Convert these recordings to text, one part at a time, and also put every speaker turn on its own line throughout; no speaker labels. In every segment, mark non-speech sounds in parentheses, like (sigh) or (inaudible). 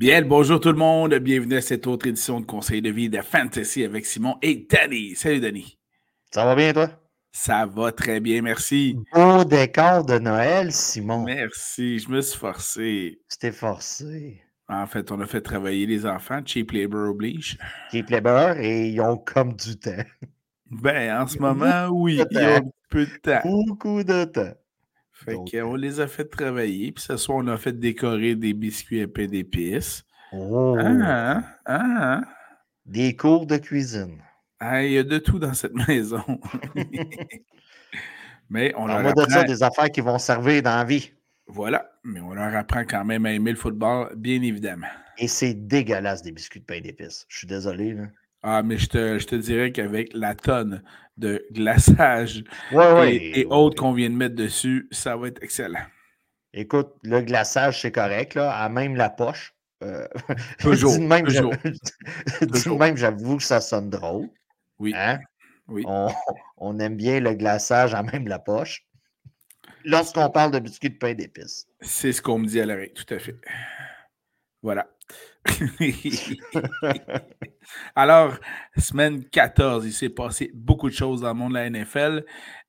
Bien, bonjour tout le monde. Bienvenue à cette autre édition de Conseil de vie de Fantasy avec Simon et Danny. Salut Danny.
Ça va bien, toi?
Ça va très bien, merci.
Beau décor de Noël, Simon.
Merci, je me suis forcé.
C'était forcé.
En fait, on a fait travailler les enfants. Cheap labor oblige.
Cheap labor et ils ont comme du temps.
Ben, en ce moment, oui, ils ont un peu de temps.
Beaucoup de temps.
Fait qu'on les a fait travailler. Puis ce soir, on a fait décorer des biscuits à pain d'épices.
Oh.
Ah, ah,
Des cours de cuisine.
ah. Il y a de tout dans cette (laughs) maison. (laughs) Mais on leur
On va de ça
apprend...
des affaires qui vont servir dans la vie.
Voilà, mais on leur apprend quand même à aimer le football, bien évidemment.
Et c'est dégueulasse des biscuits de pain d'épices. Je suis désolé. Là.
Ah, mais je te, je te dirais qu'avec la tonne de glaçage
Ouais, ouais.
et, et autres qu'on vient de mettre dessus, ça va être excellent.
Écoute, le glaçage, c'est correct, là, à même la poche. Euh, (laughs)
Toujours, (laughs)
dis de même,
toujours,
dis même, j'avoue que ça sonne drôle.
Oui,
Hein?
oui.
On, (laughs) on aime bien le glaçage à même la poche. Lorsqu'on parle de biscuits de pain d'épices.
C'est ce qu'on me dit à l'oreille, tout à fait. Voilà. (laughs) Alors, semaine 14, il s'est passé beaucoup de choses dans le monde de la NFL,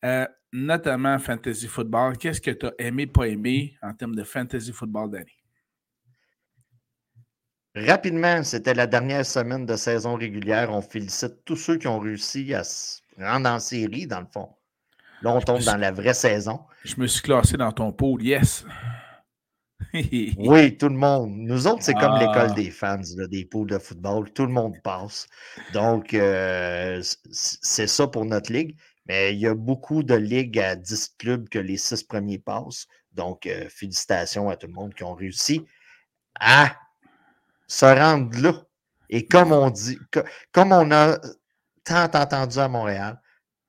euh, notamment Fantasy Football. Qu'est-ce que tu as aimé, pas aimé en termes de Fantasy Football d'année?
Rapidement, c'était la dernière semaine de saison régulière. On félicite tous ceux qui ont réussi à se rendre en série, dans le fond. Là, on tombe dans la vraie saison.
Je me suis classé dans ton pool, yes.
Oui, tout le monde. Nous autres, c'est comme
Ah.
l'école des fans, là, des poules de football. Tout le monde passe. Donc, euh, c'est ça pour notre ligue. Mais il y a beaucoup de ligues à 10 clubs que les 6 premiers passent. Donc, euh, félicitations à tout le monde qui ont réussi à se rendre là. Et comme on dit, co- comme on a tant entendu à Montréal,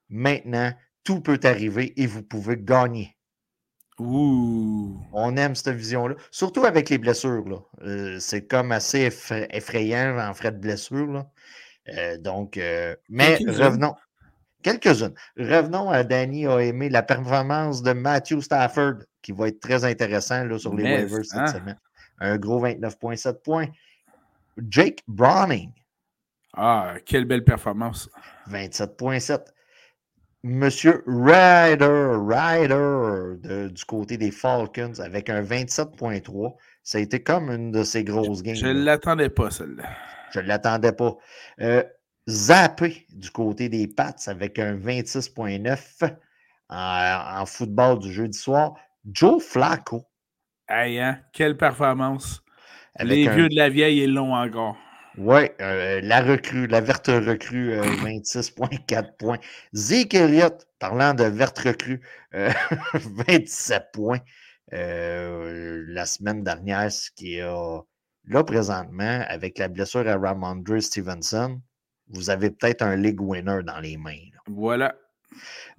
maintenant, tout peut arriver et vous pouvez gagner.
Ouh.
On aime cette vision-là. Surtout avec les blessures. là. Euh, c'est comme assez effra- effrayant en frais de blessure. là. Euh, donc, euh, mais revenons. Quelques-unes. Revenons à Danny a aimé la performance de Matthew Stafford, qui va être très intéressant là, sur les
Mais,
waivers cette
hein?
semaine. Un gros 29,7 points. Jake Browning,
Ah, quelle belle performance.
27,7. Monsieur Ryder, Ryder de- du côté des Falcons avec un 27.3. Ça a été comme une de ces grosses games.
Je ne l'attendais pas, celle-là.
Je ne l'attendais pas. Euh, Zappé du côté des Pats avec un 26.9 en, en football du jeudi soir. Joe Flacco
Hey, hein? Quelle performance.
avec
Les
un-
vieux de la vieille et long encore.
Oui, euh, la recrue, la verte recrue, euh, (clears throat) 26,4 points. Zeke Elliott, parlant de verte recrue, euh, (laughs) 27 points euh, la semaine dernière, ce qui est euh, là présentement, avec la blessure à Ramondre Stevenson, vous avez peut-être un league winner dans les mains. là.
Voilà.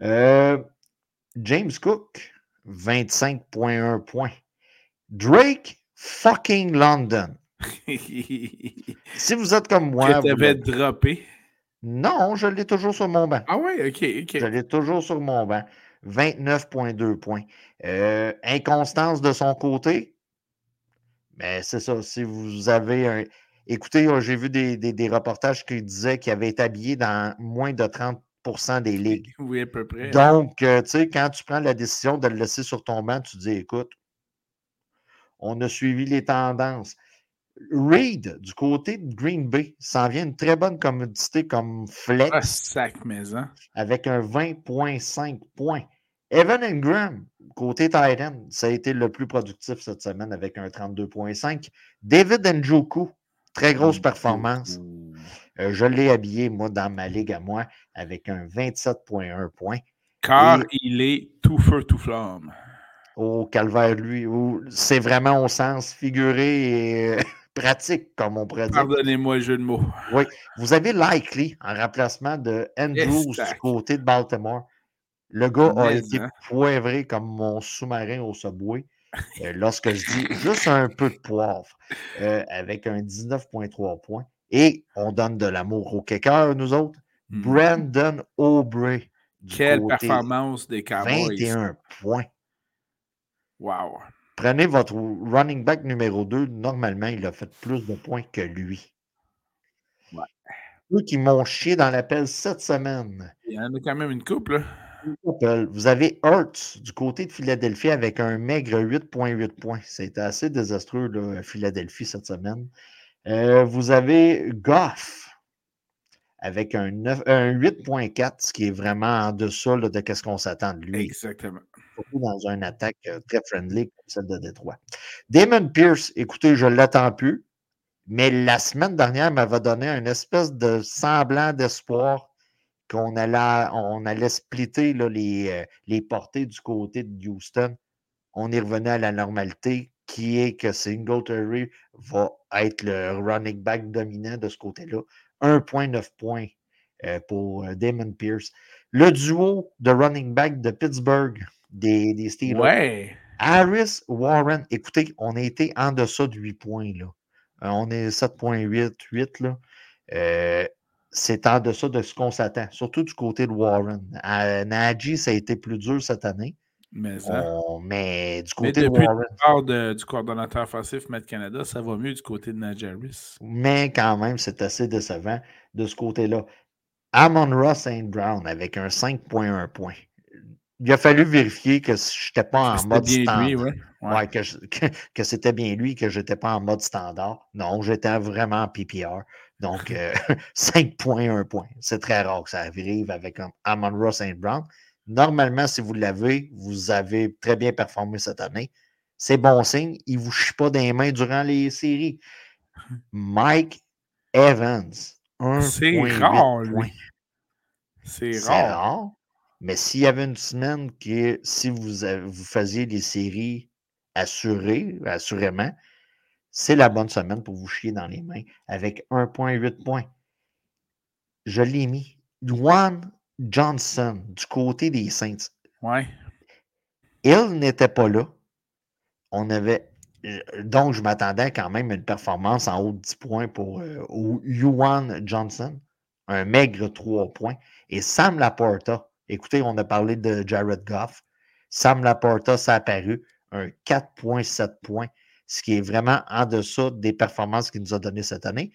Euh, James Cook, 25,1 points. Drake fucking London. (laughs) Si vous êtes comme moi,
que
vous
tu avais
le-
droppé.
non, je l'ai toujours sur mon banc.
Ah ouais, ok, ok.
Je l'ai toujours sur mon banc. 29,2 points. Euh, inconstance de son côté? Mais c'est ça. Si vous avez un. Écoutez, euh, j'ai vu des, des- des reportages qui disaient qu'il avait été habillé dans moins de 30% des ligues. (laughs)
Oui, à peu près.
Donc, euh, tu sais, quand tu prends la décision de le laisser sur ton banc, tu dis écoute, on a suivi les tendances. Reed, du côté de Green Bay, s'en vient une très bonne commodité comme flex
Ah, sac maison.
avec un 20,5 points. Evan Ingram, côté Titan, ça a été le plus productif cette semaine avec un 32,5. David Njoku, très grosse performance. Euh, je l'ai habillé, moi, dans ma ligue à moi, avec un 27,1 points.
Car
Et-
il est tout feu, tout flamme.
Au calvaire, lui, où c'est vraiment au sens figuré et euh, pratique, comme on pourrait dire.
Pardonnez-moi le jeu de mots.
Oui. Vous avez Likely en remplacement de Andrews du côté de Baltimore. Le gars a
Mais,
été
hein?
poivré comme mon sous-marin au Subway. euh, lorsque je dis (laughs) juste un peu de poivre, euh, avec un 19,3 points. Et on donne de l'amour au kicker, nous autres.
Hmm.
Brandon Aubrey.
Quelle
côté
performance des Cowboys.
21 points.
Wow.
Prenez votre running back numéro 2. Normalement, il a fait plus de points que lui.
Ouais.
Ceux qui m'ont chié dans l'appel cette semaine.
Il y en a quand même une couple. Là.
Vous avez Hurts du côté de Philadelphie avec un maigre 8,8 points. C'était assez désastreux, là, Philadelphie, cette semaine. Euh, vous avez Goff avec un, un 8.4, ce qui est vraiment en dessous de ce qu'on s'attend de lui.
Exactement.
Surtout dans une attaque euh, très friendly comme celle de Détroit. Damon Pierce, écoutez, je ne l'attends plus, mais la semaine dernière m'avait donné une espèce de semblant d'espoir qu'on allait, on allait splitter les, euh, les portées du côté de Houston. On y revenait à la normalité, qui est que Singletary va être le running back dominant de ce côté-là. 1,9 points euh, pour euh, Damon Pierce. Le duo de running back de Pittsburgh des, des Steelers.
Ouais.
Harris Warren, écoutez, on a été en deçà de 8 points. Là. on est 7,8, 8. Là c'est en deçà de ce qu'on s'attend, surtout du côté de Warren. À Najee, ça a été plus dur cette année.
Mais,
mais du côté de Warren.
Le du coordonnateur offensif Matt Canada, ça va mieux du côté de Najee Harris.
Mais quand même, c'est assez décevant de ce côté-là. Amon Ross St. Brown avec un 5.1 points. Il a fallu vérifier que je n'étais pas en mode standard. ouais. (laughs) que, que c'était bien lui, que je n'étais pas en mode standard. Non, j'étais vraiment en PPR. Donc, 5 points, 1 point. C'est très rare que ça arrive avec un Amon Ross St. Brown. Normalement, si vous l'avez, vous avez très bien performé cette année. C'est bon signe. Il ne vous chie pas des mains durant les séries. Mike Evans,
C'est rare, lui. C'est rare. rare.
Mais s'il y avait une semaine que si vous, vous faisiez les séries assurées, assurément, c'est la bonne semaine pour vous chier dans les mains avec 1,8 points. Je l'ai mis. Juan Johnson du côté des Saints.
Ouais.
Il n'était pas là. On avait. Euh, donc, je m'attendais quand même à une performance en haut de 10 points pour euh, Johnson. Un maigre 3 points. Et Sam Laporta. Écoutez, on a parlé de Jared Goff. Sam Laporta s'est apparu. Un 4,7 points ce qui est vraiment en dessous des performances qu'il nous a données cette année.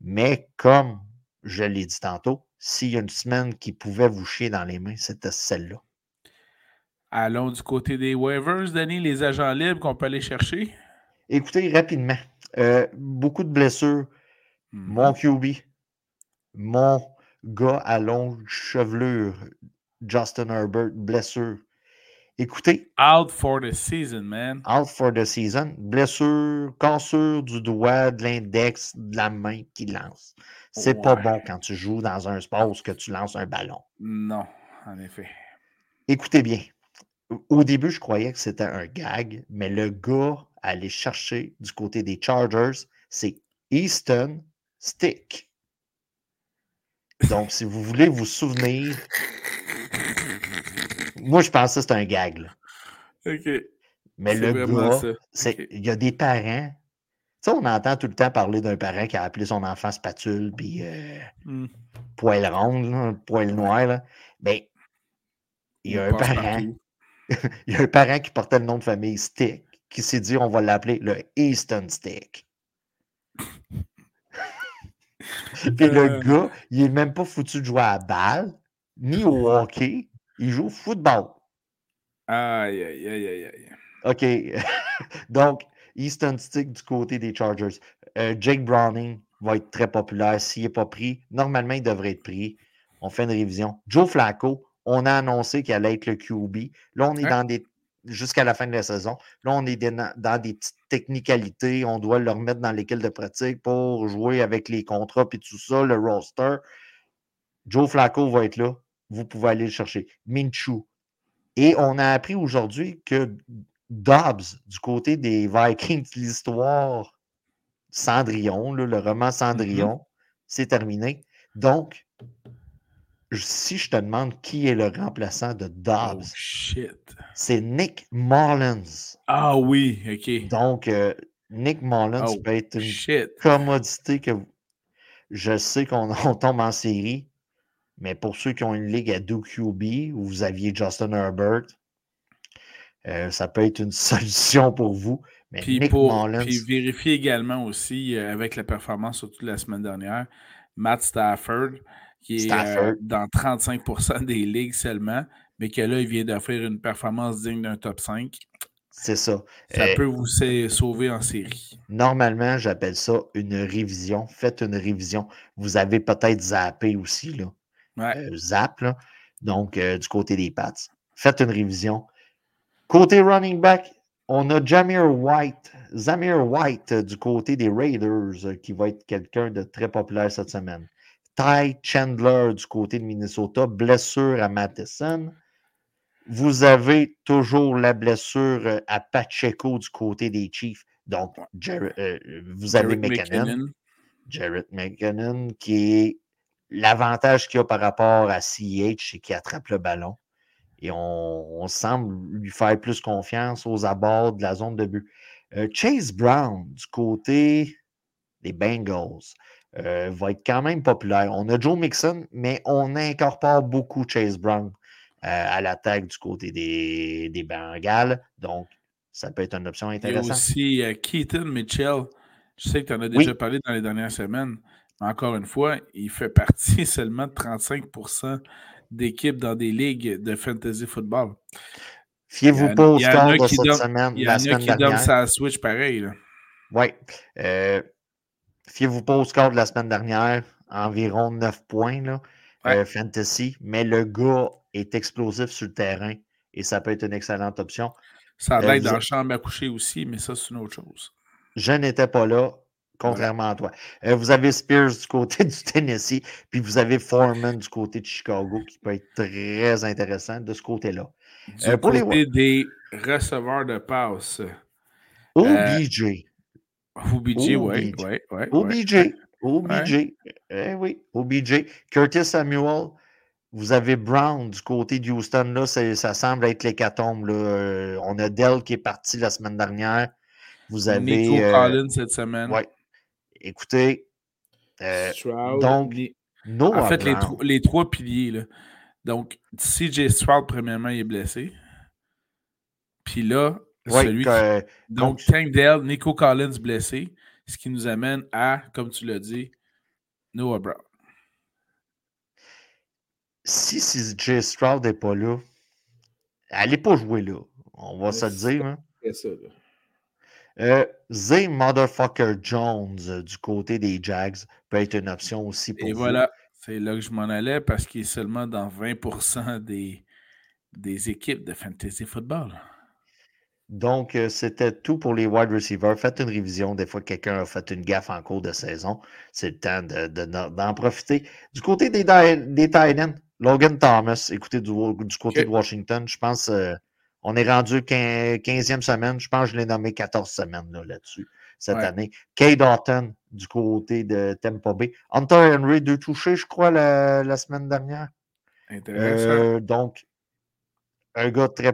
Mais comme je l'ai dit tantôt, s'il y a une semaine qui pouvait vous chier dans les mains, c'était celle-là.
Allons du côté des waivers, Denis, les agents libres qu'on peut aller chercher.
Écoutez, rapidement, euh, beaucoup de blessures. Mon mm-hmm. QB, mon gars à longue chevelure, Justin Herbert, blessure. Écoutez.
Out for the season, man.
Out for the season. Blessure, cassure du doigt, de l'index, de la main qui lance. C'est pas bon quand tu joues dans un sport où que tu lances un ballon.
Non, en effet.
Écoutez bien. Au début, je croyais que c'était un gag, mais le gars à aller chercher du côté des Chargers, c'est Easton Stick. Donc, si vous voulez vous souvenir moi, je pensais que c'était un gag. Là.
OK.
Mais le gars, il y a des parents. Tu sais, on entend tout le temps parler d'un parent qui a appelé son enfant spatule, puis euh, hmm. poil ronde, poil noir. Là. Ben, il y a un parent. (laughs) il y a un parent qui portait le nom de famille Stick, qui s'est dit on va l'appeler le Easton Stick. (laughs) puis le euh. gars, il est même pas foutu de jouer à la balle, ni au hockey, il joue football.
Aïe, aïe, aïe, aïe, aïe.
OK. (laughs) Donc, Easton Stick du côté des Chargers. Euh, Jake Browning va être très populaire. S'il n'est pas pris, normalement, il devrait être pris. On fait une révision. Joe Flacco, on a annoncé qu'il allait être le QB. Là, on est dans des. Jusqu'à la fin de la saison. Là, on est dans des petites technicalités. On doit le remettre dans l'équipe de pratique pour jouer avec les contrats et tout ça, le roster. Joe Flacco va être là vous pouvez aller le chercher. Minchu. Et on a appris aujourd'hui que Dobbs, du côté des Vikings, l'histoire Cendrillon, le roman Cendrillon, mm-hmm. c'est terminé. Donc, si je te demande qui est le remplaçant de Dobbs,
oh,
c'est Nick Mullins.
Ah oui, OK.
Donc, euh, Nick Mullins
oh,
peut être une commodité que je sais qu'on (laughs) tombe en série. Mais pour ceux qui ont une ligue à 2 QB, où vous aviez Justin Herbert, Euh, ça peut être une (laughs) solution pour vous. Mais
puis,
Nick
pour,
Mullins,
puis vérifier également aussi, euh, avec la performance, surtout la semaine dernière, Matt Stafford, qui est euh, dans 35% des ligues seulement, mais que là, il vient d'offrir une performance digne d'un top 5.
c'est ça.
Ça
Euh,
peut vous sa- sauver en série.
Normalement, j'appelle ça une révision. Faites une révision. Vous avez peut-être zappé aussi, là.
Ouais.
Euh, zap, là. Donc, euh, du côté des Pats. Faites une révision. Côté running back, on a Jamir White. Zamir White euh, du côté des Raiders, qui va être quelqu'un de très populaire cette semaine. Ty Chandler du côté de Minnesota, blessure à Matheson. Vous avez toujours la blessure à Pacheco du côté des Chiefs. Donc, Jer- euh, vous avez McKinnon.
McKinnon.
Jarrett McKinnon, qui est l'avantage qu'il a par rapport à CH, c'est qu'il attrape le ballon. Et on, on semble lui faire plus confiance aux abords de la zone de but. Euh, Chase Brown, du côté des Bengals, euh, va être quand même populaire. On a Joe Mixon, mais on incorpore beaucoup Chase Brown euh, à l'attaque du côté des, des Bengals. Donc, ça peut être une option
Il y a
intéressante.
aussi Keaton Mitchell. Je sais que tu en as
Oui.
déjà parlé dans les dernières semaines. Encore une fois, il fait partie (laughs) seulement de 35% d'équipes dans des ligues de fantasy football.
Fiez-vous pas au score de cette semaine,
Il y en
la
a
semaine
qui donnent
dernière.
sa switch pareil.
Oui. Euh, Fiez-vous pas au score de la semaine dernière, environ 9 points, là,
Ouais.
euh, fantasy, mais le gars est explosif sur le terrain et ça peut être une excellente option.
Ça a
Euh, vous-
dans la chambre à coucher aussi, mais ça, c'est une autre chose.
Je n'étais pas là, contrairement à toi. Euh, vous avez Spears du côté (laughs) du Tennessee, puis vous avez Foreman du côté de Chicago, qui peut être très intéressant de ce côté-là.
Du
Euh, pour les
des receveurs de passe,
OBJ.
OBJ, oui,
OBJ.
oui, oui.
OBJ. OBJ. Eh oui, OBJ. Curtis Samuel. Vous avez Brown du côté de Houston. Là, ça semble être l'hécatombe. Euh, on a Dell qui est parti la semaine dernière. Vous avez.
Nico
euh,
Collins cette semaine.
ouais. Écoutez, euh,
Stroud,
donc, Noah
En fait, les, tro- les trois piliers. Là. Donc, CJ Stroud, premièrement, il est blessé. Puis là,
Ouais,
celui qui-
que-
Donc,
donc-
Tank Dell, Nico Collins blessé, ce qui nous amène à, comme tu l'as dit, Noah Brown.
si CJ Stroud n'est pas là, elle n'est pas jouée là. On va se le dire. hein.
C'est ça, là.
Euh, Motherfucker Jones euh, du côté des Jags peut être une option aussi pour
Et
vous.
voilà, c'est là que je m'en allais parce qu'il est seulement dans 20% des, des équipes de fantasy football.
Donc, euh, c'était tout pour les wide receivers. Faites une révision. Des fois, quelqu'un a fait une gaffe en cours de saison. C'est le temps de- de- d'en d'en profiter. Du côté des, des Logan Thomas, écoutez, du, du côté de Washington, je pense euh, on est rendu 15, 15e semaine. Je pense que je l'ai nommé 14 semaines là, là-dessus cette
Ouais.
année. Kay Doughton du côté de Tampa Bay. Hunter Henry, deux touchés, je crois, la, la semaine dernière.
Intéressant.
Euh, donc, un gars très,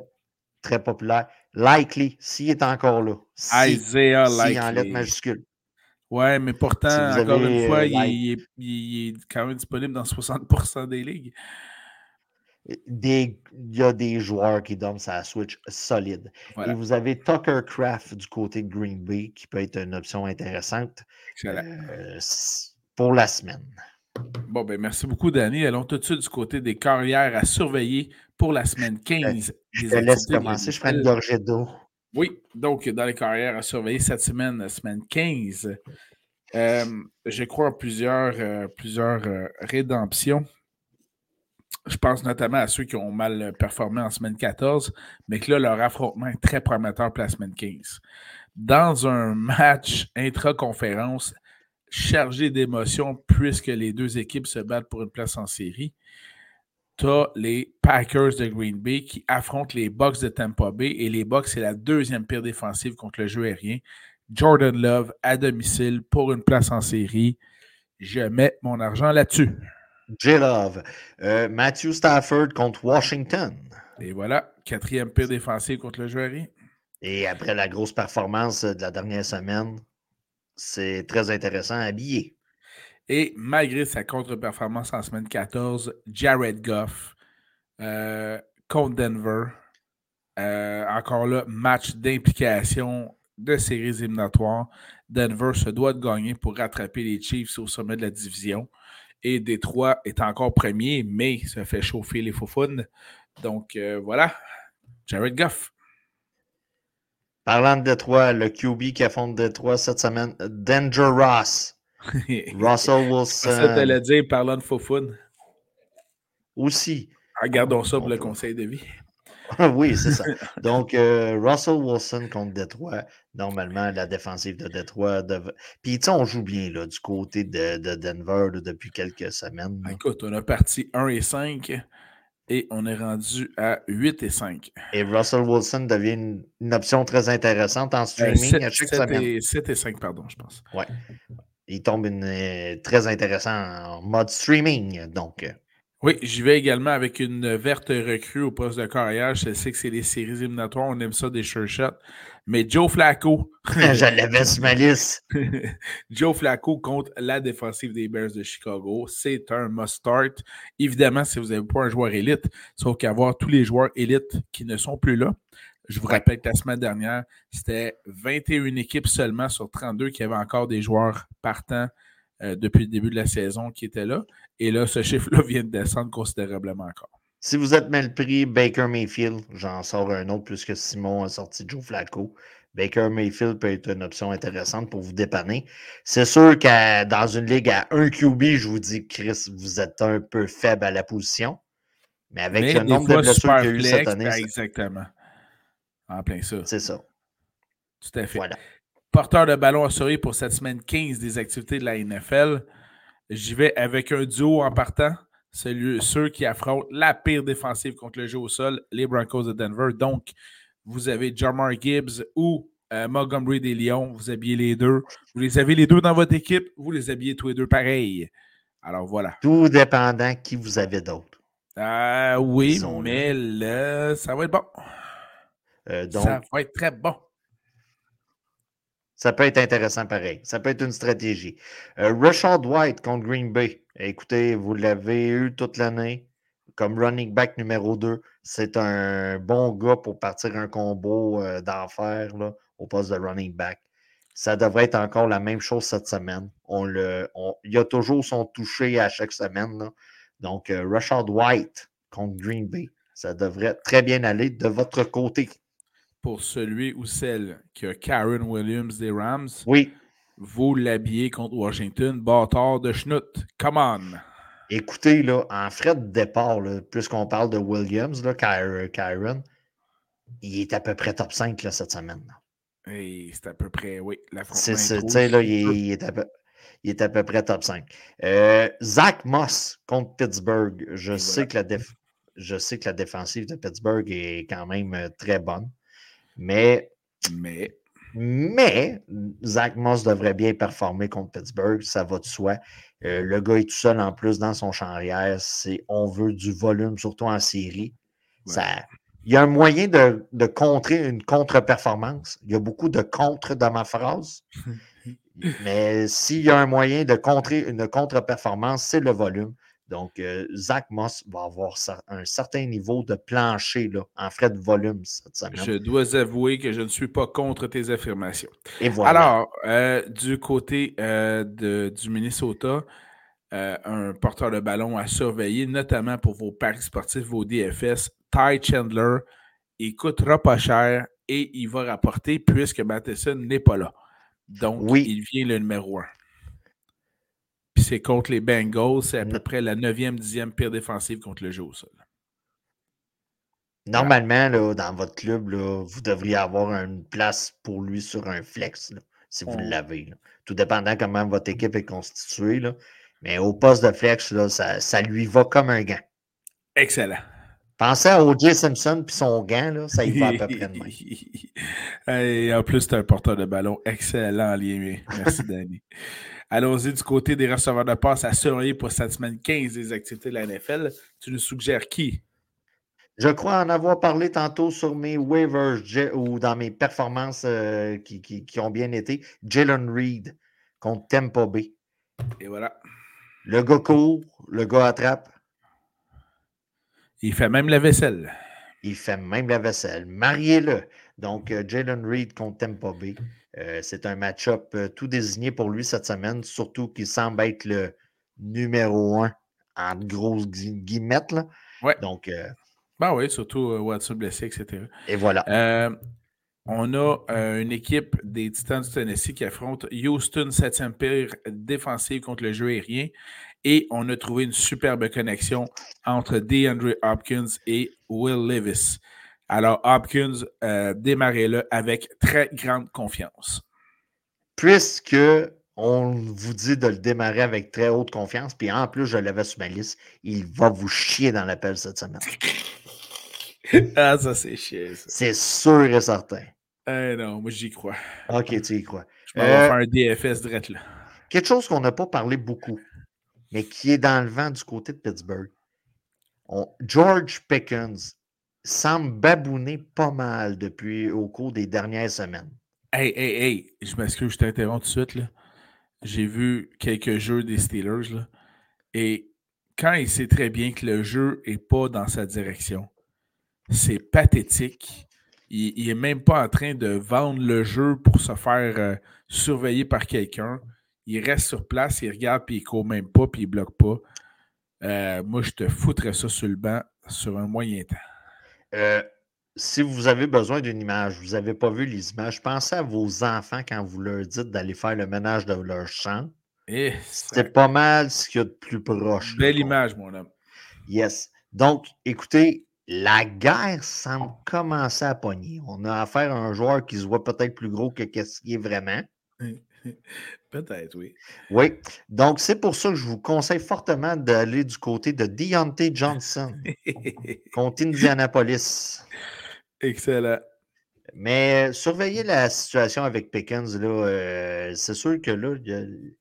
très populaire. Likely, s'il est encore là. Si,
Isaiah
si en lettres
Likely.
majuscules.
Ouais, mais pourtant,
Si
encore
avez,
une fois,
euh,
il,
like-
il est, il est quand même disponible dans 60% des ligues.
Des- il y a des joueurs qui donnent sa Switch solide.
Voilà.
Et vous avez Tucker Craft du côté de Green Bay qui peut être une option intéressante euh, pour la semaine.
Bon, ben merci beaucoup, Danny. Allons tout de suite du côté des carrières à surveiller pour la semaine 15.
Je te laisse
la
commencer, je prends une gorgée d'eau.
Oui, donc dans les carrières à surveiller cette semaine, la semaine 15, euh, je crois à plusieurs, euh, plusieurs euh, rédemptions. Je pense notamment à ceux qui ont mal performé en semaine 14, mais que là, leur affrontement est très prometteur pour la semaine 15. Dans un match intra-conférence chargé d'émotions, puisque les deux équipes se battent pour une place en série, tu as les Packers de Green Bay qui affrontent les Bucks de Tampa Bay et les Bucks, c'est la deuxième pire défensive contre le jeu aérien. Jordan Love à domicile pour une place en série. Je mets mon argent là-dessus.
J-Love. Euh, Matthew Stafford contre Washington.
Et voilà, quatrième pire défensive contre le aérien.
Et après la grosse performance de la dernière semaine, c'est très intéressant à habiller.
Et malgré sa contre-performance en semaine 14, Jared Goff euh, contre Denver Euh, encore là, match d'implication de séries éliminatoires. Denver se doit de gagner pour rattraper les Chiefs au sommet de la division. Et Détroit est encore premier, mais ça fait chauffer les faufounes. Donc euh, voilà, Jared Goff.
Parlant de Détroit, le QB qui affronte Détroit cette semaine, Danger Ross. (laughs) Russell Wilson.
Ça, tu dire, parlant de faufounes.
Aussi.
Regardons ça pour le conseil de vie. (laughs)
oui, c'est ça. (laughs) Donc, euh, Russell Wilson contre Détroit. Normalement, la défensive de Détroit. Puis, tu sais, on joue bien là, du côté de, Denver depuis quelques semaines.
Écoute, on a parti 1 et 5 et on est rendu à 8 et 5.
Et Russell Wilson devient une, option très intéressante en euh, streaming à chaque 7 semaine.
Et, 7 et 5, pardon, je pense.
Oui. Il tombe une, euh, très intéressant en mode streaming. Donc,
oui, j'y vais également avec une verte recrue au poste de carrière. Je sais que c'est les séries éliminatoires, on aime ça des sure shots. Mais Joe Flacco.
Je l'avais sur ma liste. (laughs)
Joe Flacco contre la défensive des Bears de Chicago. C'est un must-start. Évidemment, si vous n'avez pas un joueur élite, sauf qu'avoir tous les joueurs élites qui ne sont plus là. Je vous rappelle que la semaine dernière, c'était 21 équipes seulement sur 32 qui avaient encore des joueurs partants euh, depuis le début de la saison qui étaient là. Et là, ce chiffre-là (laughs) vient de descendre considérablement encore.
Si vous êtes mal pris, Baker Mayfield, j'en sors un autre puisque Simon a sorti Joe Flacco. Baker Mayfield peut être une option intéressante pour vous dépanner. C'est sûr que dans une ligue à 1 QB, je vous dis, Chris, vous êtes un peu faible à la position. Mais avec le nombre de blessures qu'il y a eu cette année.
Exactement. En plein ça.
C'est ça.
Tout à fait. Voilà. Porteur de ballon assuré pour cette semaine 15 des activités de la NFL. J'y vais avec un duo en partant. Celui, ceux qui affrontent la pire défensive contre le jeu au sol, les Broncos de Denver. Donc, vous avez Jamar Gibbs ou euh, Montgomery des Lions. Vous habillez les deux. Vous les avez les deux dans votre équipe. Vous les habillez tous les deux pareil. Alors voilà.
Tout dépendant qui vous avez d'autres.
Euh, oui, mais là, ça va être bon. Euh, ça va être très bon.
Ça peut être intéressant pareil. Ça peut être une stratégie. Euh, White contre Green Bay. Écoutez, vous l'avez eu toute l'année comme running back numéro 2. C'est un bon gars pour partir un combo euh, d'enfer au poste de running back. Ça devrait être encore la même chose cette semaine. On le, il a toujours son toucher à chaque semaine. Donc, euh, White contre Green Bay. Ça devrait très bien aller de votre côté
pour celui ou celle qui a Karen Williams des Rams.
Oui.
Vous l'habillez contre Washington, bâtard de schnout. Come on.
Écoutez, là, en frais de départ, puisqu'on parle de Williams, là, Kyron, il est à peu près top 5 là, cette semaine.
c'est à peu près, oui.
C'est ça, tu sais, là, il, est à peu, il est à peu près top 5. Euh, Zach Moss contre Pittsburgh. Je sais, que la je sais que la défensive de Pittsburgh est quand même euh, très bonne. Mais,
mais,
mais, Zach Moss devrait bien performer contre Pittsburgh, ça va de soi. Euh, le gars est tout seul en plus dans son champ arrière. C'est, on veut du volume, surtout en série. Ça, il y a un moyen de, de contrer une contre-performance. Il y a beaucoup de contre dans ma phrase. (laughs) Mais s'il y a un moyen de contrer une contre-performance, c'est le volume. Donc, euh, Zach Moss va avoir un certain niveau de plancher là, en frais de volume cette semaine.
Je dois avouer que je ne suis pas contre tes affirmations.
Et voilà.
Alors, euh, du côté euh, de, du Minnesota, un porteur de ballon à surveiller, notamment pour vos paris sportifs, vos DFS, Ty Chandler, il coûtera pas cher et il va rapporter puisque Matheson n'est pas là. Donc, oui. il vient le numéro un c'est contre les Bengals. C'est à peu près la 9e, 10e pire défensive contre le jeu au sol.
Normalement, là, dans votre club, là, vous devriez avoir une place pour lui sur un flex, si vous l'avez. Tout dépendant comment votre équipe est constituée. Là. Mais au poste de flex, là, ça, ça, lui va comme un gant.
Excellent.
Pensez à O.J. Simpson puis son gant, là, ça y va à peu près de
Et (laughs) en plus, c'est un porteur de ballon excellent en lien. Merci, (laughs) Danny. Allons-y du côté des receveurs de passe à surveiller pour cette semaine 15 des activités de la NFL. Tu nous suggères qui?
Je crois en avoir parlé tantôt sur mes waivers ou dans mes performances euh, qui, ont bien été. Jalen Reed contre Tempo B.
Et voilà.
Le gars court, le gars attrape.
Il fait même la vaisselle.
Il fait même la vaisselle. Mariez-le. Donc, euh, Jalen Reed contre Tampa Bay. Euh, c'est un match-up euh, tout désigné pour lui cette semaine, surtout qu'il semble être le numéro un en grosses guillemets. Là.
Ouais.
Donc,
ben oui, surtout Watson blessé, etc.
Et voilà.
on a une équipe des Titans du Tennessee qui affronte Houston, 7e pire défensive contre le jeu aérien. Et on a trouvé une superbe connexion entre DeAndre Hopkins et Will Levis. Alors, Hopkins, euh, démarrez-le avec très grande confiance.
Puisque on vous dit de le démarrer avec très haute confiance, puis en plus, je l'avais sur ma liste, il va vous chier dans l'appel cette semaine. (laughs)
ah, ça, c'est chier.
C'est sûr et certain.
Eh non, moi, j'y crois.
Ok, tu y crois.
Je vais euh, faire un DFS direct là.
Quelque chose qu'on n'a pas parlé beaucoup, mais qui est dans le vent du côté de Pittsburgh. George Pickens semble babouner pas mal depuis au cours des dernières semaines.
Hey, hey, hey, je m'excuse, je t'interromps tout de suite. J'ai vu quelques jeux des Steelers. Là, et quand il sait très bien que le jeu n'est pas dans sa direction, c'est pathétique. Il n'est même pas en train de vendre le jeu pour se faire euh, surveiller par quelqu'un. Il reste sur place, il regarde, puis il ne court même pas, puis il ne bloque pas. Euh, moi, je te foutrais ça sur le banc sur un moyen temps.
Euh, si vous avez besoin d'une image, vous n'avez pas vu les images, pensez à vos enfants quand vous leur dites d'aller faire le ménage de leur champ.
Eh,
c'est pas mal ce qu'il y a de plus proche.
Belle image, mon homme.
Yes. Donc, écoutez, la guerre semble commencer à pogner. On a affaire à un joueur qui se voit peut-être plus gros que ce qu'il est vraiment. (laughs)
Peut-être, oui.
Oui. Donc, c'est pour ça que je vous conseille fortement d'aller du côté de Deontay Johnson (laughs) contre Indianapolis.
Excellent.
Mais surveillez la situation avec Pickens. Euh, c'est sûr que là, il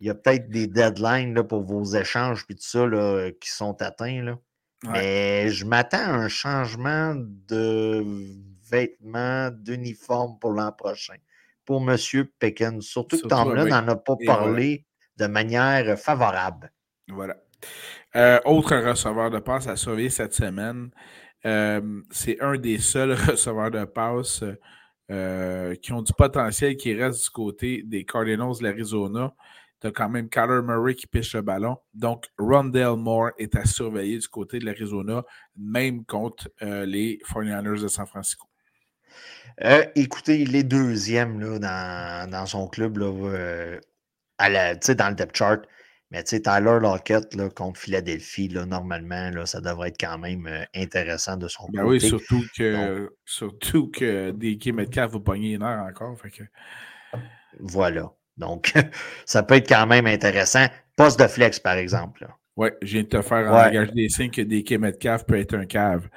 y a, peut-être des deadlines là, pour vos échanges et tout ça là, qui sont atteints. Là. Mais je m'attends à un changement de vêtements, d'uniforme pour l'an prochain pour M. Pekin. Surtout que Tomlin n'en a pas parlé de manière favorable.
Voilà. Euh, autre receveur de passe à surveiller cette semaine, euh, c'est un des seuls (laughs) receveurs de passe euh, qui ont du potentiel qui reste du côté des Cardinals de l'Arizona. Tu as quand même Kyler Murray qui pêche le ballon. Donc, Rondell Moore est à surveiller du côté de l'Arizona, même contre les 49ers de San Francisco.
Euh, écoutez, il est deuxième là, dans, son club là, euh, à dans le depth chart. Mais Tyler Lockett là, contre Philadelphie, là, normalement, là, ça devrait être quand même euh, intéressant de son
ben côté. Oui, surtout que, surtout que DK Metcalf va pogner une heure encore. Fait que...
Voilà. Donc, (laughs) ça peut être quand même intéressant. Poste de flex, par exemple.
Oui, je viens de te faire ouais. engager des signes que DK Metcalf peut être un cave.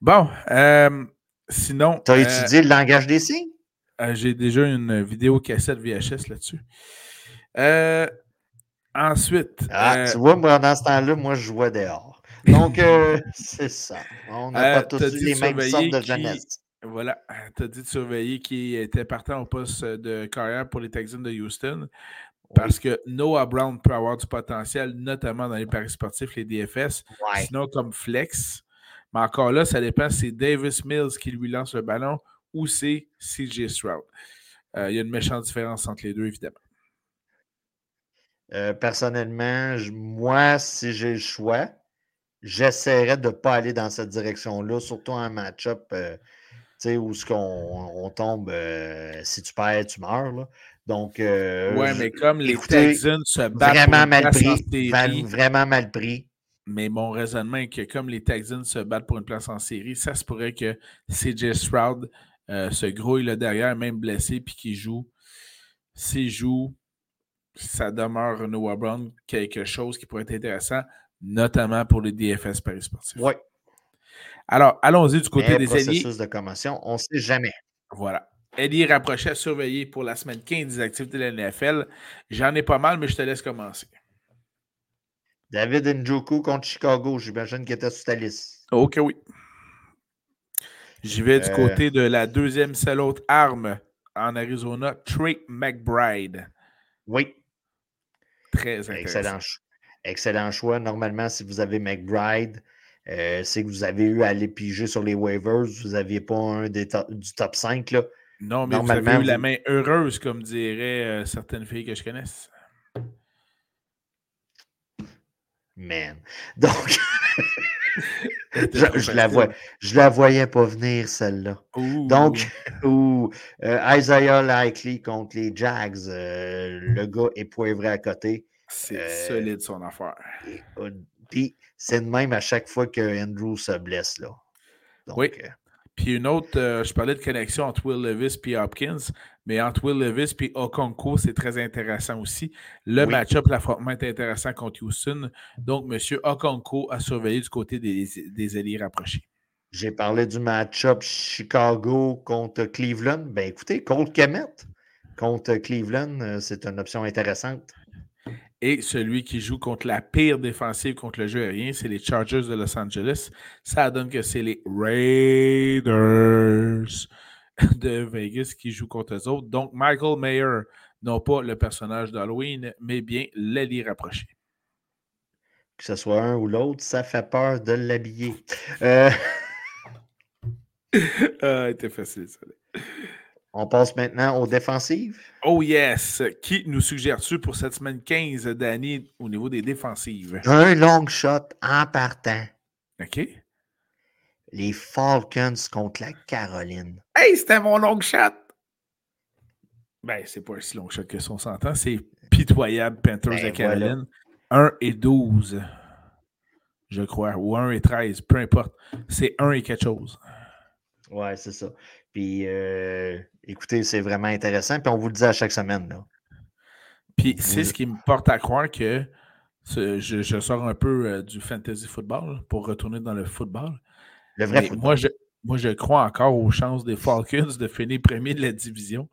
Bon, euh, Sinon.
Tu as euh, étudié le langage des signes?
Euh, j'ai déjà une vidéo cassette VHS là-dessus. Euh, ensuite.
Ah, tu vois, moi, dans ce temps-là, moi, je jouais dehors. Donc, (laughs) (laughs) c'est ça. On n'a pas tous les mêmes sortes de jeunesse.
Voilà. Tu as dit de surveiller qui était partant au poste de carrière pour les Texans de Houston. Parce que Noah Brown peut avoir du potentiel, notamment dans les paris sportifs, les DFS. Sinon, comme flex, mais encore là, ça dépend si c'est Davis Mills qui lui lance le ballon ou c'est CJ Stroud. Euh, il y a une méchante différence entre les deux, évidemment.
Euh, personnellement, moi, si j'ai le choix, j'essaierais de ne pas aller dans cette direction-là, surtout en match-up euh, où ce on tombe, si tu perds, tu meurs. Là. Donc,
ouais, mais comme les Texans se battent
vraiment mal pris, vraiment mal pris.
Mais mon raisonnement est que comme les Texans se battent pour une place en série, ça se pourrait que CJ Stroud euh, se grouille là derrière, même blessé, puis qu'il joue. S'il joue, ça demeure Noah Brown quelque chose qui pourrait être intéressant, notamment pour les DFS Paris Sportifs.
Oui.
Alors, allons-y du côté des
processus de commotion, on ne sait jamais.
Voilà. Eddie rapproché à surveiller pour la semaine 15 des activités de la NFL. J'en ai pas mal, mais je te laisse commencer.
David Njoku contre Chicago, j'imagine qu'il était sur ta liste.
Ok, oui. J'y vais du euh. côté de la deuxième seule autre arme en Arizona, Trey McBride.
Oui.
Très intéressant.
Excellent, excellent choix. Normalement, si vous avez McBride, Euh, c'est que vous avez eu à aller piger sur les waivers, vous n'aviez pas un des du top 5. Là.
Non, mais vous avez eu la main heureuse, comme diraient euh, certaines filles que je connaisse.
Man. (laughs) Donc, je, la vois, je la voyais pas venir, celle-là. Donc, (laughs) ou, euh, Isaiah Likely contre les Jags, euh, le gars est poivré à côté.
C'est solide son affaire.
Puis, c'est de même à chaque fois que Andrew se blesse. Là.
oui. Puis une autre, euh, je parlais de connexion entre Will Levis et Hopkins, mais entre Will Levis et Okonko, c'est très intéressant aussi. Le match-up, l'affrontement est intéressant contre Houston. Donc, M. Okonko a surveillé du côté des, des alliés rapprochés.
J'ai parlé du match-up Chicago contre Cleveland. Ben écoutez, contre Kemet contre Cleveland, euh, c'est une option intéressante.
Et celui qui joue contre la pire défensive contre le jeu aérien, c'est les Chargers de Los Angeles. Ça donne que c'est les Raiders (laughs) de Vegas qui jouent contre eux autres. Donc, Michael Mayer, non pas le personnage d'Halloween, mais bien l'allié rapproché.
Que ce soit un ou l'autre, ça fait peur de l'habiller. Euh... (laughs)
ah, c'était facile, ça.
On passe maintenant aux défensives.
Oh yes! Qui nous suggères-tu pour cette semaine 15, Danny, au niveau des défensives?
Un long shot en partant.
OK.
Les Falcons contre la Caroline.
Hey, c'était mon long shot! Ben, c'est pas si long shot que son s'entend. C'est pitoyable, Panthers ben, de Caroline. 1 et 12, je crois. Ou 1 et 13, peu importe. C'est 1 et quelque chose.
Ouais, c'est ça. Puis, euh, écoutez, c'est vraiment intéressant. Puis, on vous le dit à chaque semaine. Là.
Puis, c'est ce qui me porte à croire que je, sors un peu euh, du fantasy football pour retourner dans le football.
Le vrai football.
Moi je, moi, je crois encore aux chances des Falcons de finir premier de la division.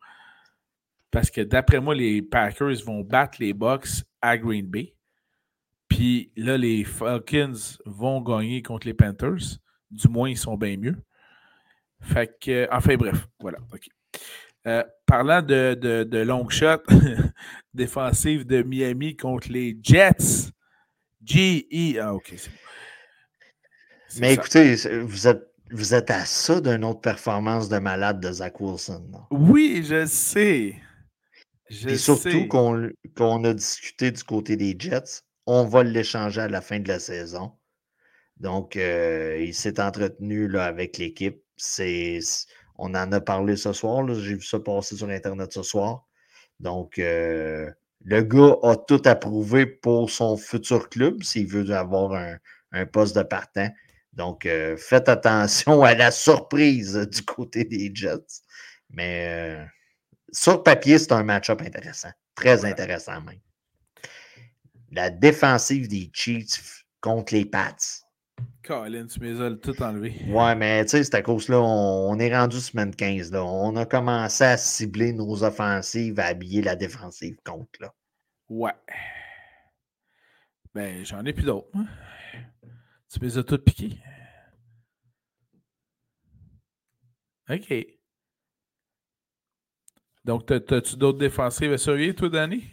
Parce que d'après moi, les Packers vont battre les Bucks à Green Bay. Puis là, les Falcons vont gagner contre les Panthers. Du moins, ils sont bien mieux. Fait que, enfin bref, voilà. Euh, parlant de, de, de long shot (laughs) défensive de Miami contre les Jets, GE. Ah, ok, c'est bon.
Mais écoutez, vous êtes, vous êtes à ça d'une autre performance de malade de Zach Wilson.
Oui, je sais.
Et surtout qu'on a discuté du côté des Jets, on va l'échanger à la fin de la saison. Donc, euh, il s'est entretenu là, avec l'équipe on en a parlé ce soir. J'ai vu ça passer sur Internet ce soir. Donc, euh, le gars a tout approuvé pour son futur club s'il veut avoir un, poste de partant. Donc, euh, faites attention à la surprise du côté des Jets. Mais euh, sur papier, c'est un match-up intéressant. Très intéressant même. La défensive des Chiefs contre les Pats.
Colin, tu m'as tout enlevé.
Ouais, mais tu sais, c'est à cause là, on, est rendu semaine 15. Là. On a commencé à cibler nos offensives, à habiller la défensive contre. Là.
Ouais. Ben, j'en ai plus d'autres. Tu les as toutes piquées. OK. Donc, as-tu d'autres défensives à surveiller, toi, Danny?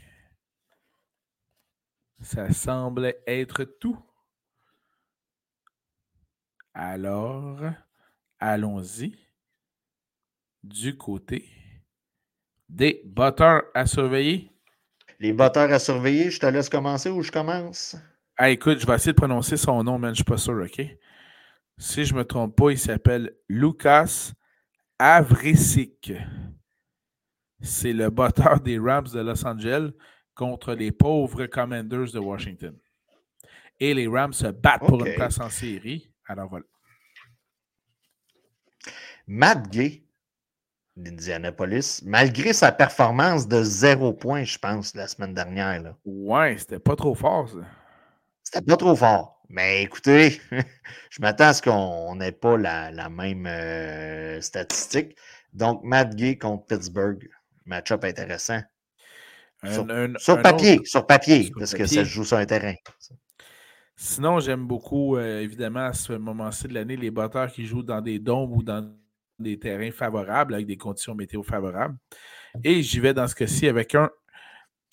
Ça semble être tout. Alors, allons-y du côté des batteurs à surveiller.
Les batteurs à surveiller, je te laisse commencer ou je commence?
Ah, écoute, je vais essayer de prononcer son nom, mais je ne suis pas sûr, OK? Si je ne me trompe pas, il s'appelle Lucas Avrisic. C'est le batteur des Rams de Los Angeles contre les pauvres Commanders de Washington. Et les Rams se battent pour une place en série. Alors voilà.
Matt Gay d'Indianapolis, malgré sa performance de zéro point, je pense, la semaine dernière. Là.
Ouais, c'était pas trop fort, ça.
C'était pas trop fort. Mais écoutez, (laughs) je m'attends à ce qu'on n'ait pas la, même euh, statistique. Donc, Matt Gay contre Pittsburgh, match-up intéressant. sur, papier, sur papier, parce que ça se joue sur un terrain.
Sinon, j'aime beaucoup, euh, évidemment, à ce moment-ci de l'année, les batteurs qui jouent dans des dômes ou dans des terrains favorables, avec des conditions météo favorables. Et j'y vais dans ce cas-ci avec un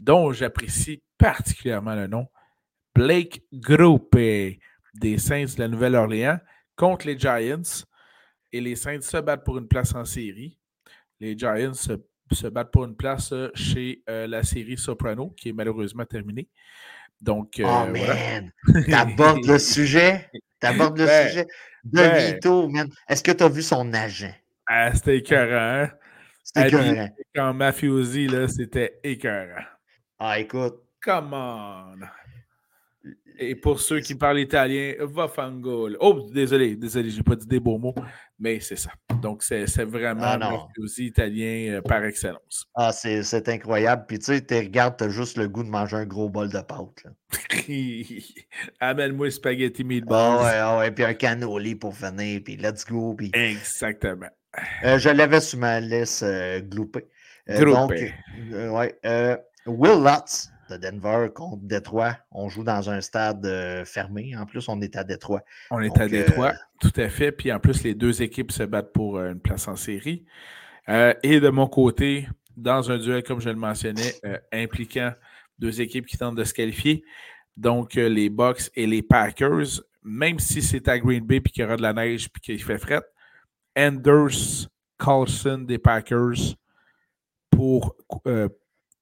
dont j'apprécie particulièrement le nom, Blake Groupé des Saints de la Nouvelle-Orléans contre les Giants. Et les Saints se battent pour une place en série. Les Giants se, battent pour une place euh, chez euh, la série Soprano, qui est malheureusement terminée. Donc,
euh, oh man! (laughs) T'abordes le sujet? T'abordes le ben, sujet? De ben Vito, man. Est-ce que tu as vu son agent?
Ah, c'était écœurant. Hein? C'était écœurant. Quand Mafiosi, là, c'était écœurant.
Ah, écoute.
Come on! Et pour ceux qui parlent italien, Vafangol. Oh, désolé, désolé, j'ai pas dit des beaux mots, mais c'est ça. Donc, c'est vraiment ah aussi italien euh, par excellence.
Ah, c'est incroyable. Puis tu sais, tu regardes, tu as juste le goût de manger un gros bol de pâte. (laughs)
Amène-moi spaghetti meatballs.
Ah ouais, ah ouais, puis un cannoli pour finir, puis let's go. Puis...
Exactement.
Euh, je l'avais sur ma liste euh, gloupée. Euh, donc, ouais, Will Lutz de Denver contre Détroit. On joue dans un stade euh, fermé. En plus, on est à Détroit.
On est à Détroit, euh, tout à fait. Puis en plus, les deux équipes se battent pour euh, une place en série. et de mon côté, dans un duel, comme je le mentionnais, impliquant deux équipes qui tentent de se qualifier, donc les Bucks et les Packers, même si c'est à Green Bay puis qu'il y aura de la neige puis qu'il fait fret, Anders Carlson des Packers pour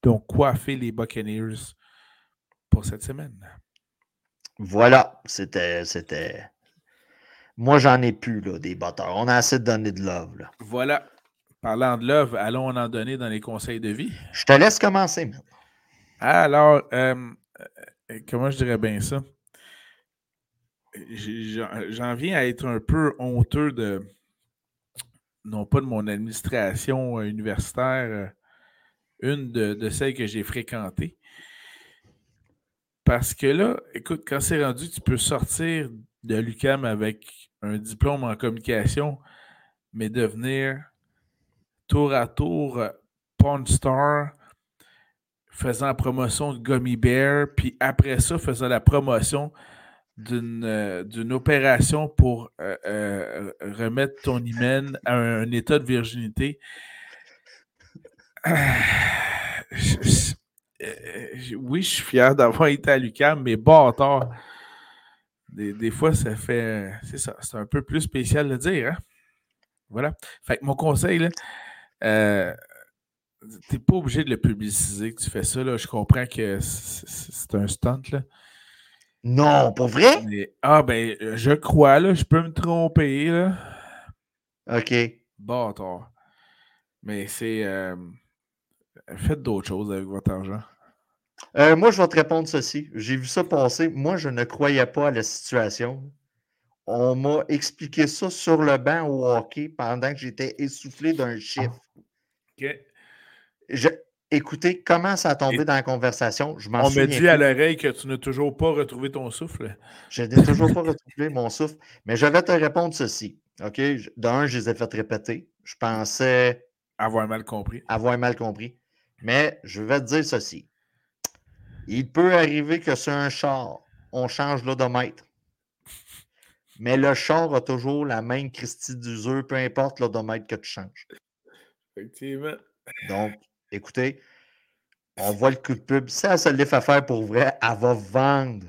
donc coiffer les Buccaneers pour cette semaine?
Voilà, c'était. c'était... Moi, j'en ai plus là, des batteurs. On a assez de donner de love. Là.
Voilà. Parlant de love, allons en donner dans les conseils de vie.
Je te laisse commencer maintenant.
Alors, euh, euh, comment je dirais bien ça? J'en viens à être un peu honteux de, non pas de mon administration universitaire, une de, celles que j'ai fréquentées. Parce que là, écoute, quand c'est rendu, tu peux sortir de l'UCAM avec un diplôme en communication, mais devenir tour à tour porn star, faisant la promotion de Gummy Bear, puis après ça, faisant la promotion d'une euh, opération pour euh, euh, remettre ton hymen à un, état de virginité. Oui, je suis fier d'avoir été à l'UCAM, mais bâtard. Des, des fois, ça fait. C'est ça, c'est un peu plus spécial de dire. Hein? Voilà. Fait que mon conseil, là, euh, t'es pas obligé de le publiciser que tu fais ça. Là. Je comprends que c'est un stunt. Là.
Non, pour vrai?
ah, ben, je crois, là. Je peux me tromper, là.
OK.
Bâtard. Mais c'est. Euh, Faites d'autres choses avec votre argent.
Euh, moi, je vais te répondre ceci. J'ai vu ça passer. Moi, je ne croyais pas à la situation. On m'a expliqué ça sur le banc au hockey pendant que j'étais essoufflé d'un chiffre.
OK.
Écoutez, comment ça a tombé dans la conversation? Je
On m'a dit à l'oreille que tu n'as toujours pas retrouvé ton souffle.
Je n'ai toujours pas retrouvé mon souffle. Mais je vais te répondre ceci. OK? D'un, je les ai fait répéter. Je pensais.
Avoir mal compris.
Avoir mal compris. Mais je vais te dire ceci. Il peut arriver que sur un char, on change l'odomètre. Mais le char a toujours la même Christie d'usure, peu importe l'odomètre que tu changes.
Effectivement.
Donc, écoutez, on voit le coup de pub. Si elle se l'est fait faire pour vrai, elle va vendre.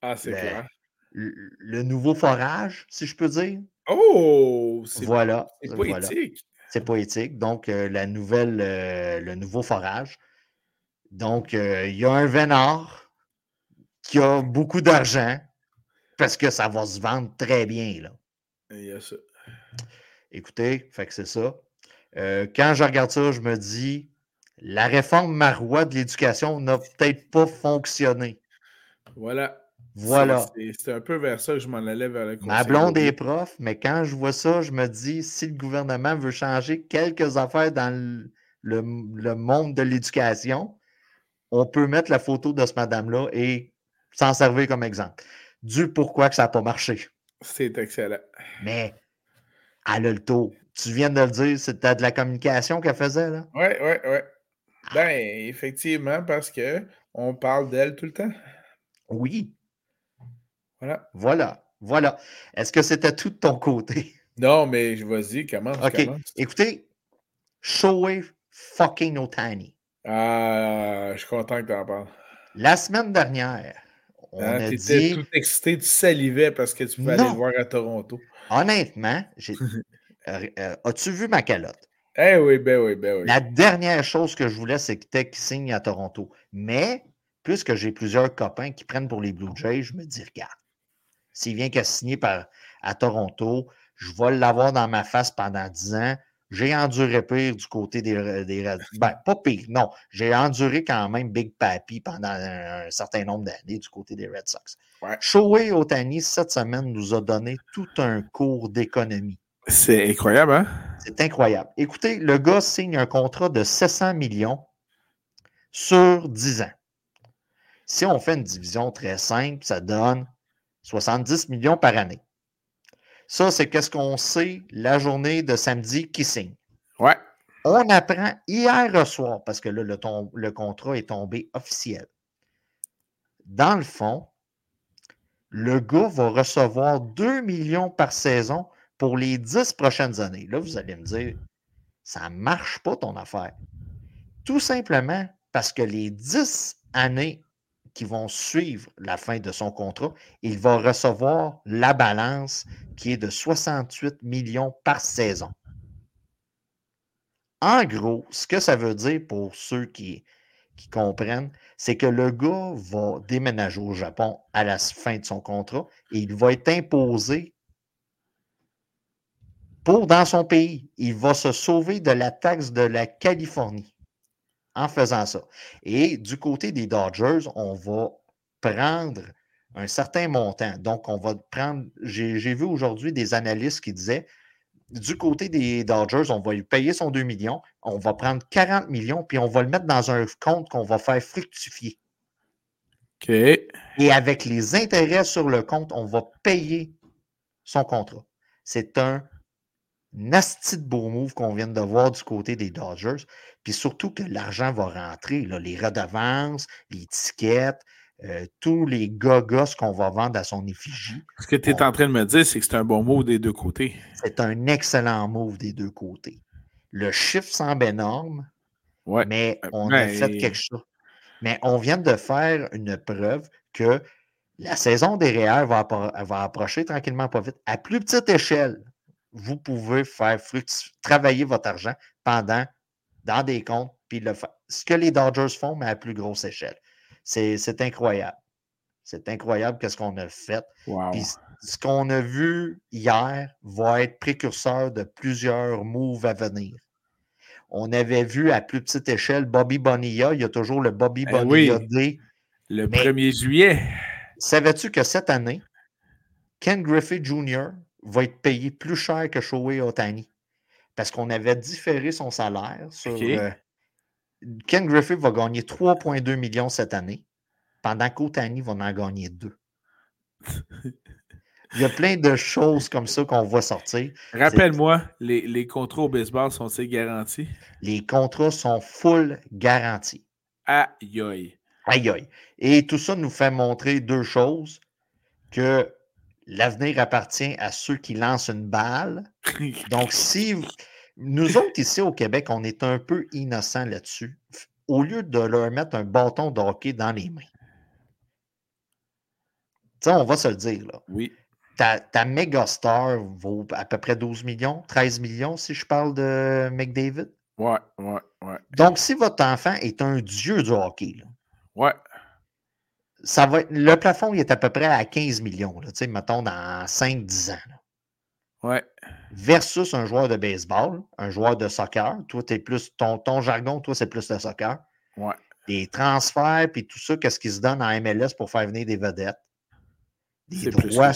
Ah, c'est clair.
Le, nouveau forage, si je peux dire.
Oh!
Voilà.
C'est poétique.
C'est poétique. Donc, euh, la nouvelle, euh, le nouveau forage. Donc, euh, il y a un vénard qui a beaucoup d'argent parce que ça va se vendre très bien. Là. Écoutez, fait que c'est ça. quand je regarde ça, je me dis, la réforme marois de l'éducation n'a peut-être pas fonctionné.
Voilà.
Voilà.
C'est un peu vers ça que je m'en allais vers le
Ma blonde est prof, mais quand je vois ça, je me dis si le gouvernement veut changer quelques affaires dans le, monde de l'éducation, on peut mettre la photo de cette madame-là et s'en servir comme exemple. Du pourquoi que ça n'a pas marché.
C'est excellent.
Mais elle a le taux. Tu viens de le dire, c'était de la communication qu'elle faisait, là?
Oui, oui, oui. Ben, effectivement, parce que on parle d'elle tout le temps.
Oui,
voilà.
Voilà. Voilà. Est-ce que c'était tout de ton côté? (laughs)
Non, mais vas-y, commence.
OK. Écoutez, Shoei fucking Otani.
Ah, je suis content que tu en parles.
La semaine dernière, On
Hein,
a
tu étais
dit,
tout excité, tu salivais parce que tu pouvais aller le voir à Toronto.
honnêtement, j'ai- (laughs) euh, euh, as-tu vu ma calotte?
Eh oui, ben oui, ben oui.
La dernière chose que je voulais, c'était qu'il signe à Toronto. Mais, puisque j'ai plusieurs copains qui prennent pour les Blue Jays, je me dis, regarde, s'il vient qu'à signer par, à Toronto, je vais l'avoir dans ma face pendant 10 ans. J'ai enduré pire du côté des, des Red (laughs) Ben, pas pire, non. J'ai enduré quand même Big Papi pendant un, un certain nombre d'années du côté des Red Sox.
Ouais.
Shohei Otani, cette semaine, nous a donné tout un cours d'économie.
C'est incroyable, hein?
C'est incroyable. Écoutez, le gars signe un contrat de 700 millions sur 10 ans. Si on fait une division très simple, ça donne 70 millions par année. Ça, c'est qu'est-ce qu'on sait la journée de samedi qui signe.
Ouais.
On apprend hier au soir, parce que là, le, tom- le contrat est tombé officiel. Dans le fond, le gars va recevoir 2 millions par saison pour les 10 prochaines années. Là, vous allez me dire, ça ne marche pas ton affaire. Tout simplement parce que les 10 années qui vont suivre la fin de son contrat, il va recevoir la balance qui est de 68 millions par saison. En gros, ce que ça veut dire pour ceux qui, qui comprennent, c'est que le gars va déménager au Japon à la fin de son contrat et il va être imposé pour dans son pays. Il va se sauver de la taxe de la Californie en faisant ça. Et du côté des Dodgers, on va prendre un certain montant. Donc, on va prendre, j'ai vu aujourd'hui des analystes qui disaient, du côté des Dodgers, on va lui payer son 2 millions, on va prendre 40 millions, puis on va le mettre dans un compte qu'on va faire fructifier.
OK.
Et avec les intérêts sur le compte, on va payer son contrat. C'est un nasty de beau move qu'on vient de voir du côté des Dodgers. Puis surtout que l'argent va rentrer, là, les redevances, les tickets, euh, tous les gogos qu'on va vendre à son effigie.
Ce que tu es
On-
en train de me dire, c'est que c'est un bon mot des deux côtés.
C'est un excellent move des deux côtés. Le chiffre semble énorme,
Ouais.
mais
Euh,
on a
ben-
fait quelque chose. Mais on vient de faire une preuve que la saison des REER va, va approcher tranquillement pas vite. À plus petite échelle, vous pouvez faire travailler votre argent pendant dans des comptes, puis le fa- ce que les Dodgers font, mais à plus grosse échelle. C'est c'est incroyable. C'est incroyable qu'est-ce qu'on a fait.
Wow.
Puis ce qu'on a vu hier va être précurseur de plusieurs moves à venir. On avait vu à plus petite échelle Bobby Bonilla. Il y a toujours le Bobby
Eh
Bonilla
oui. Le
mais-
1er juillet.
Savais-tu que cette année, Ken Griffey Jr. va être payé plus cher que Shohei Otani? Parce qu'on avait différé son salaire sur. Euh, Ken Griffey va gagner 3,2 millions cette année, pendant qu'Otani va en gagner 2. Il y a plein de choses comme ça qu'on va sortir.
Rappelle-moi, les, les contrats au baseball sont-ils garantis?
Les contrats sont full garantis.
Aïe aïe.
Aïe aïe. Et tout ça nous fait montrer deux choses. Que l'avenir appartient à ceux qui lancent une balle. Donc, (laughs) si nous autres ici au Québec, on est un peu innocents là-dessus, au lieu de leur mettre un bâton de hockey dans les mains. Tu sais, on va se le dire, là.
oui.
Ta, ta méga star vaut à peu près 12 millions, 13 millions si je parle de McDavid.
Ouais, ouais, ouais.
Donc, si votre enfant est un dieu du hockey, là,
Ouais.
Ça va le plafond il est à peu près à 15 millions, là, mettons dans 5-10 ans. là.
Ouais.
versus un joueur de baseball, un joueur de soccer. Toi, es plus ton, ton jargon, toi, c'est plus le soccer.
Ouais.
Des transferts, puis tout ça, qu'est-ce qui se donne en MLS pour faire venir des vedettes? Des
C'est plus
droits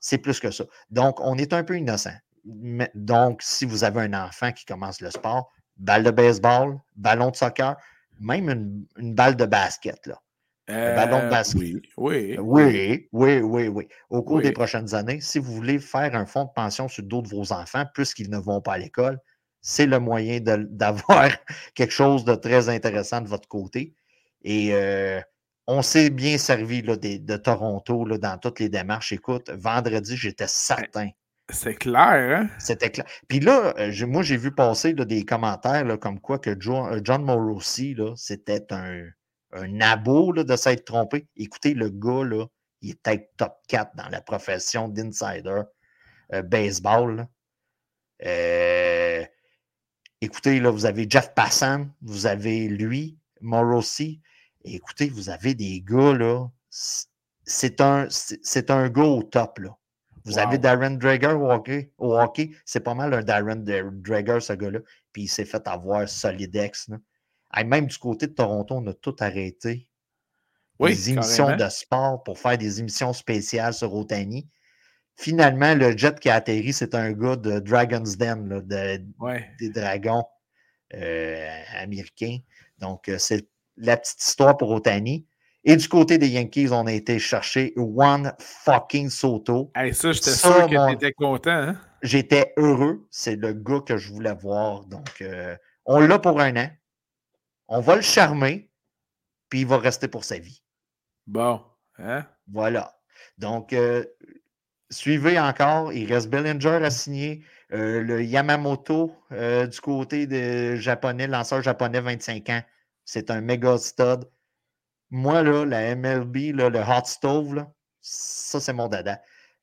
C'est plus que ça. Donc, on est un peu innocent. Mais- donc, si vous avez un enfant qui commence le sport, balle de baseball, ballon de soccer, même une, une balle de basket, là. Ballon de
Euh,
basket.
Oui, oui.
Oui, oui, oui, oui. Au cours des prochaines années, si vous voulez faire un fonds de pension sur le dos de vos enfants, puisqu'ils ne vont pas à l'école, c'est le moyen d'avoir (laughs) quelque chose de très intéressant de votre côté. Et euh, on s'est bien servi là, des- de Toronto là, dans toutes les démarches. Écoute, vendredi, j'étais certain.
C'est clair, hein?
C'était clair. Puis là, euh, moi, j'ai vu passer là, des commentaires là, comme quoi que John, euh, John c'était un, un abo de s'être trompé. Écoutez, le gars, là, il est peut-être top 4 dans la profession d'insider euh, baseball. Euh, écoutez, là, vous avez Jeff Passan, vous avez lui, Morosi. Écoutez, vous avez des gars, là. C'est un, c'est un gars au top, là. Vous avez Darren Drager au hockey. Au hockey c'est pas mal un Darren Drager, ce gars-là. Puis il s'est fait avoir Solidex. Là. Même du côté de Toronto, on a tout arrêté. Oui, les émissions de sport pour faire des émissions spéciales sur Otani. Finalement, le jet qui a atterri, c'est un gars de Dragon's Den, là, des dragons euh, américains. Donc, euh, c'est la petite histoire pour Otani. Et du côté des Yankees, on a été chercher One fucking Soto.
ça, j'étais sûr que content. Hein?
J'étais heureux. C'est le gars que je voulais voir. Donc, euh, on l'a pour un an. On va le charmer. Puis il va rester pour sa vie.
Bon. Hein?
Voilà. Donc, euh, suivez encore. Il reste Bellinger à signer. Euh, le Yamamoto du côté de japonais, lanceur japonais, 25 ans. C'est un méga stud. Moi, là, la MLB, le hot stove, ça, c'est mon dada.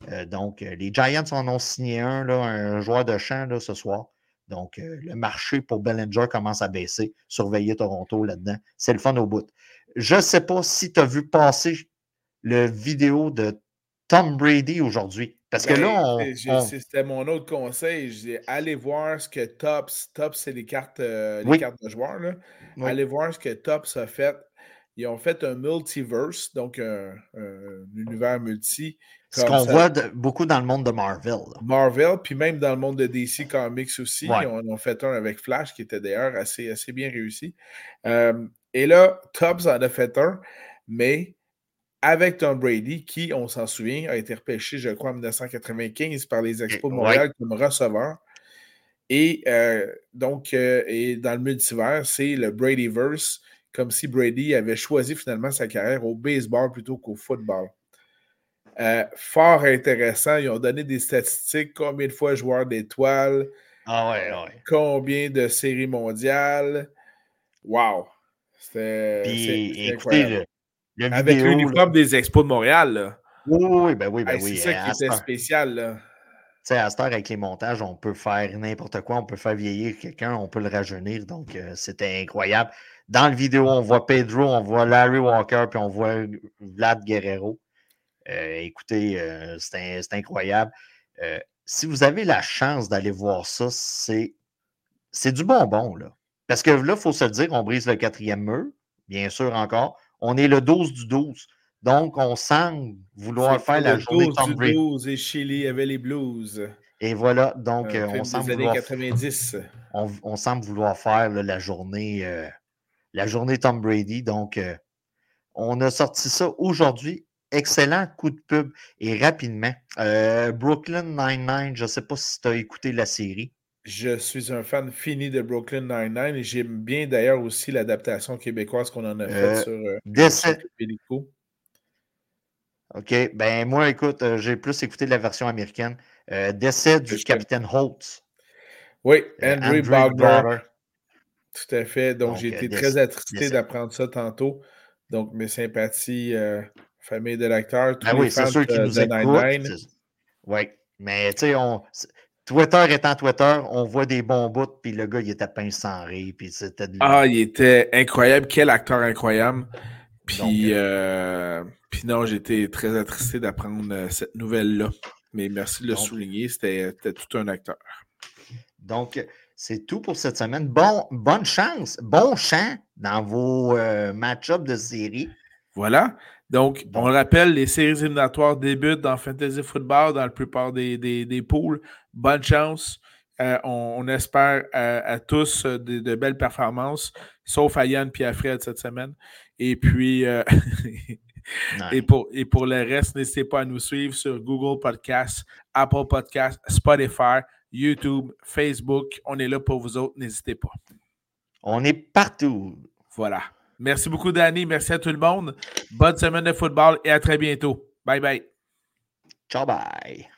Euh, donc, euh, les Giants en ont signé un, là, un joueur de champ là, ce soir. Donc, euh, le marché pour Bellinger commence à baisser. Surveiller Toronto là-dedans. C'est le fun au bout. Je ne sais pas si tu as vu passer le vidéo de Tom Brady aujourd'hui. Parce que là,
ben, C'était mon autre conseil. J'ai allez voir ce que Tops. Tops, c'est les cartes, les cartes de joueurs. Là. Allez voir ce que Tops a fait ils ont fait un multiverse, donc un, univers multi.
Ce qu'on voit beaucoup dans le monde de Marvel.
Marvel, puis même dans le monde de DC Comics aussi. Ils ont, fait un avec Flash qui était d'ailleurs assez, assez bien réussi. Euh, et là, Tubbs en a fait un, mais avec Tom Brady, qui, on s'en souvient, a été repêché, je crois, en 1995 par les Expos de Montréal comme receveur. Et euh, donc, euh, et dans le multivers, c'est le Bradyverse comme si Brady avait choisi finalement sa carrière au baseball plutôt qu'au football. Euh, fort intéressant. Ils ont donné des statistiques, combien de fois joueur d'étoiles,
ah ouais, ouais.
combien de séries mondiales. Wow!
C'était incroyable.
Le, Avec l'uniforme des Expos de Montréal. Là.
Oui, oui, ben oui, ben oui.
C'est ça qui était spécial. Là.
sais, à cette heure, avec les montages, on peut faire n'importe quoi, on peut faire vieillir quelqu'un, on peut le rajeunir. Donc, euh, c'était incroyable. Dans la vidéo, on voit Pedro, on voit Larry Walker, puis on voit Vlad Guerrero. Euh, écoutez, euh, c'est incroyable. Euh, si vous avez la chance d'aller voir ça, c'est du bonbon, là. Parce que là, il faut se dire, on brise le quatrième mur, bien sûr encore. On est le 12 du 12. Donc, on semble vouloir faire la journée
Tom Brady. 12 et Chili avait les Blues.
Et voilà, donc on, semble vouloir,
90.
On, semble vouloir faire la journée la journée Tom Brady. Donc, euh, on a sorti ça aujourd'hui. Excellent coup de pub et rapidement. Euh, Brooklyn Nine-Nine, je ne sais pas si tu as écouté la série.
Je suis un fan fini de Brooklyn Nine-Nine et j'aime bien d'ailleurs aussi l'adaptation québécoise qu'on en a faite euh, sur,
euh, OK. Ben moi, écoute, j'ai plus écouté la version américaine. décès du capitaine Holtz.
Oui, Andrew, Andrew tout à fait. Donc, j'ai été très attristé d'apprendre ça tantôt. Donc, mes sympathies, euh, famille de l'acteur,
tous ah oui, c'est sûr qu'ils nous écoutent. Oui, mais tu sais, on... Twitter étant Twitter, on voit des bons bouts, puis le gars, il était pince sans rire, puis c'était
Ah, il était incroyable. Quel acteur incroyable. Puis, euh, puis non, j'étais très attristé d'apprendre cette nouvelle-là. Mais merci de le souligner, c'était tout un acteur.
Donc, c'est tout pour cette semaine. Bon, bonne chance, bon chant dans vos euh, match-ups de série.
Voilà. Donc, on rappelle, les séries éliminatoires débutent dans Fantasy Football, dans la plupart des, des, pools. Bonne chance. Euh, on, espère euh, à, tous de, belles performances, sauf à Yann et à Fred cette semaine. Et puis, (laughs) et, pour, et pour le reste, n'hésitez pas à nous suivre sur Google Podcasts, Apple Podcasts, Spotify, YouTube, Facebook. On est là pour vous autres. N'hésitez pas.
On est partout.
Voilà. Merci beaucoup, Danny. Merci à tout le monde. Bonne semaine de football et à très bientôt. Bye bye.
Ciao, bye.